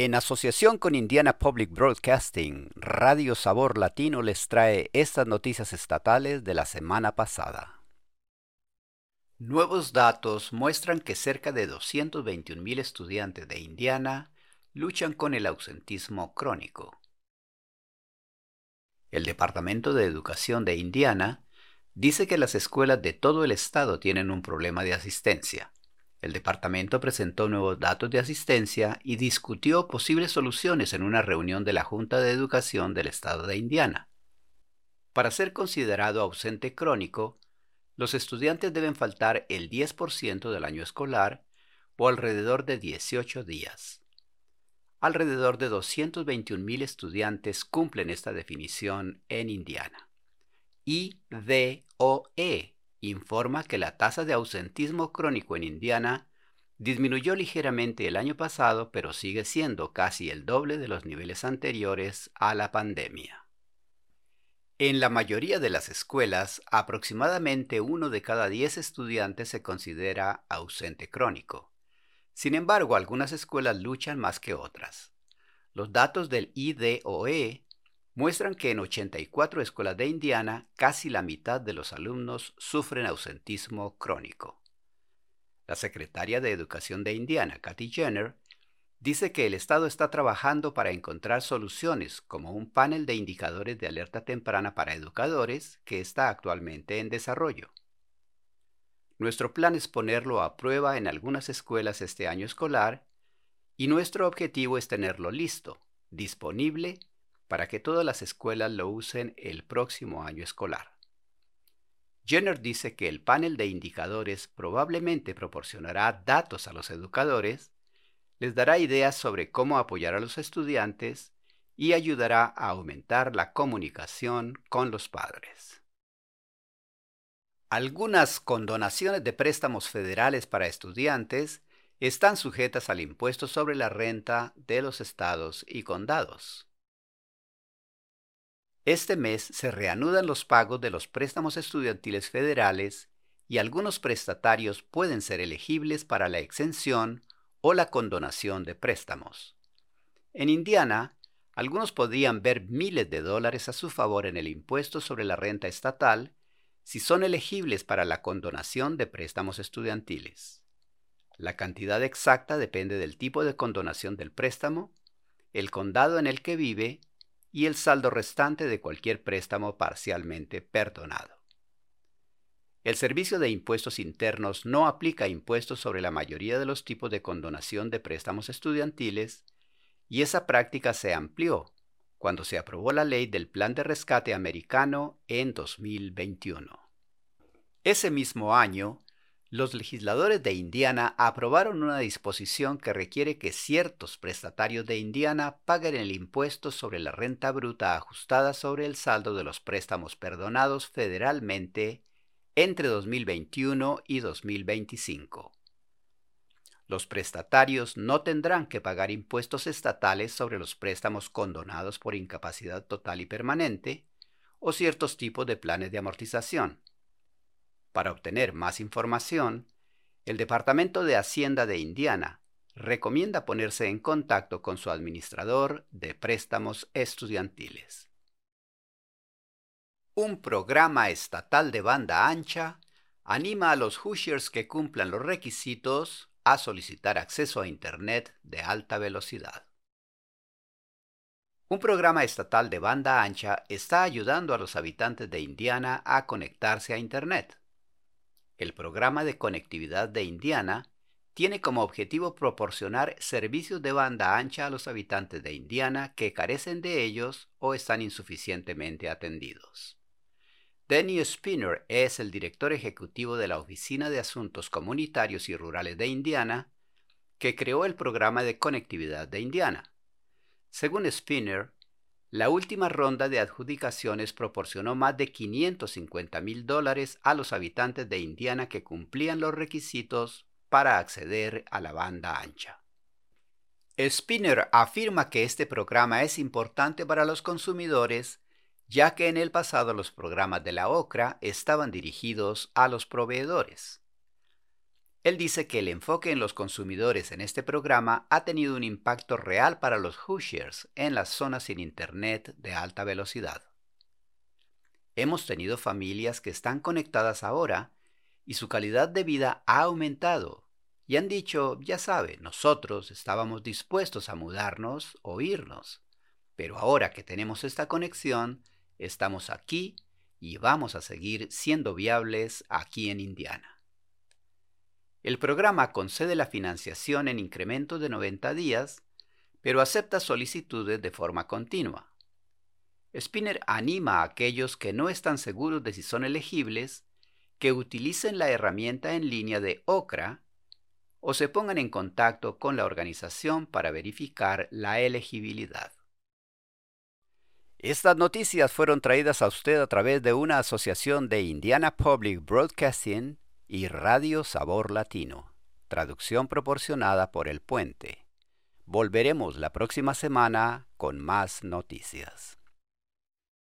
En asociación con Indiana Public Broadcasting, Radio Sabor Latino les trae estas noticias estatales de la semana pasada. Nuevos datos muestran que cerca de 221.000 estudiantes de Indiana luchan con el ausentismo crónico. El Departamento de Educación de Indiana dice que las escuelas de todo el estado tienen un problema de asistencia. El departamento presentó nuevos datos de asistencia y discutió posibles soluciones en una reunión de la Junta de Educación del Estado de Indiana. Para ser considerado ausente crónico, los estudiantes deben faltar el 10% del año escolar o alrededor de 18 días. Alrededor de 221.000 estudiantes cumplen esta definición en Indiana. IDOE informa que la tasa de ausentismo crónico en Indiana disminuyó ligeramente el año pasado, pero sigue siendo casi el doble de los niveles anteriores a la pandemia. En la mayoría de las escuelas, aproximadamente uno de cada diez estudiantes se considera ausente crónico. Sin embargo, algunas escuelas luchan más que otras. Los datos del IDOE muestran que en 84 escuelas de Indiana casi la mitad de los alumnos sufren ausentismo crónico. La secretaria de Educación de Indiana, Kathy Jenner, dice que el Estado está trabajando para encontrar soluciones como un panel de indicadores de alerta temprana para educadores que está actualmente en desarrollo. Nuestro plan es ponerlo a prueba en algunas escuelas este año escolar y nuestro objetivo es tenerlo listo, disponible para que todas las escuelas lo usen el próximo año escolar. Jenner dice que el panel de indicadores probablemente proporcionará datos a los educadores, les dará ideas sobre cómo apoyar a los estudiantes y ayudará a aumentar la comunicación con los padres. Algunas condonaciones de préstamos federales para estudiantes están sujetas al impuesto sobre la renta de los estados y condados. Este mes se reanudan los pagos de los préstamos estudiantiles federales y algunos prestatarios pueden ser elegibles para la exención o la condonación de préstamos. En Indiana, algunos podrían ver miles de dólares a su favor en el impuesto sobre la renta estatal si son elegibles para la condonación de préstamos estudiantiles. La cantidad exacta depende del tipo de condonación del préstamo, el condado en el que vive y el saldo restante de cualquier préstamo parcialmente perdonado. El Servicio de Impuestos Internos no aplica impuestos sobre la mayoría de los tipos de condonación de préstamos estudiantiles y esa práctica se amplió cuando se aprobó la ley del Plan de Rescate Americano en 2021. Ese mismo año, los legisladores de Indiana aprobaron una disposición que requiere que ciertos prestatarios de Indiana paguen el impuesto sobre la renta bruta ajustada sobre el saldo de los préstamos perdonados federalmente entre 2021 y 2025. Los prestatarios no tendrán que pagar impuestos estatales sobre los préstamos condonados por incapacidad total y permanente o ciertos tipos de planes de amortización para obtener más información, el Departamento de Hacienda de Indiana recomienda ponerse en contacto con su administrador de préstamos estudiantiles. Un programa estatal de banda ancha anima a los Hoosiers que cumplan los requisitos a solicitar acceso a Internet de alta velocidad. Un programa estatal de banda ancha está ayudando a los habitantes de Indiana a conectarse a Internet. El programa de conectividad de Indiana tiene como objetivo proporcionar servicios de banda ancha a los habitantes de Indiana que carecen de ellos o están insuficientemente atendidos. Danny Spinner es el director ejecutivo de la Oficina de Asuntos Comunitarios y Rurales de Indiana, que creó el programa de conectividad de Indiana. Según Spinner, la última ronda de adjudicaciones proporcionó más de 550 mil dólares a los habitantes de Indiana que cumplían los requisitos para acceder a la banda ancha. Spinner afirma que este programa es importante para los consumidores, ya que en el pasado los programas de la OCRA estaban dirigidos a los proveedores. Él dice que el enfoque en los consumidores en este programa ha tenido un impacto real para los Hoosiers en las zonas sin Internet de alta velocidad. Hemos tenido familias que están conectadas ahora y su calidad de vida ha aumentado y han dicho, ya sabe, nosotros estábamos dispuestos a mudarnos o irnos, pero ahora que tenemos esta conexión, estamos aquí y vamos a seguir siendo viables aquí en Indiana. El programa concede la financiación en incremento de 90 días, pero acepta solicitudes de forma continua. Spinner anima a aquellos que no están seguros de si son elegibles que utilicen la herramienta en línea de OCRA o se pongan en contacto con la organización para verificar la elegibilidad. Estas noticias fueron traídas a usted a través de una asociación de Indiana Public Broadcasting y Radio Sabor Latino, traducción proporcionada por El Puente. Volveremos la próxima semana con más noticias.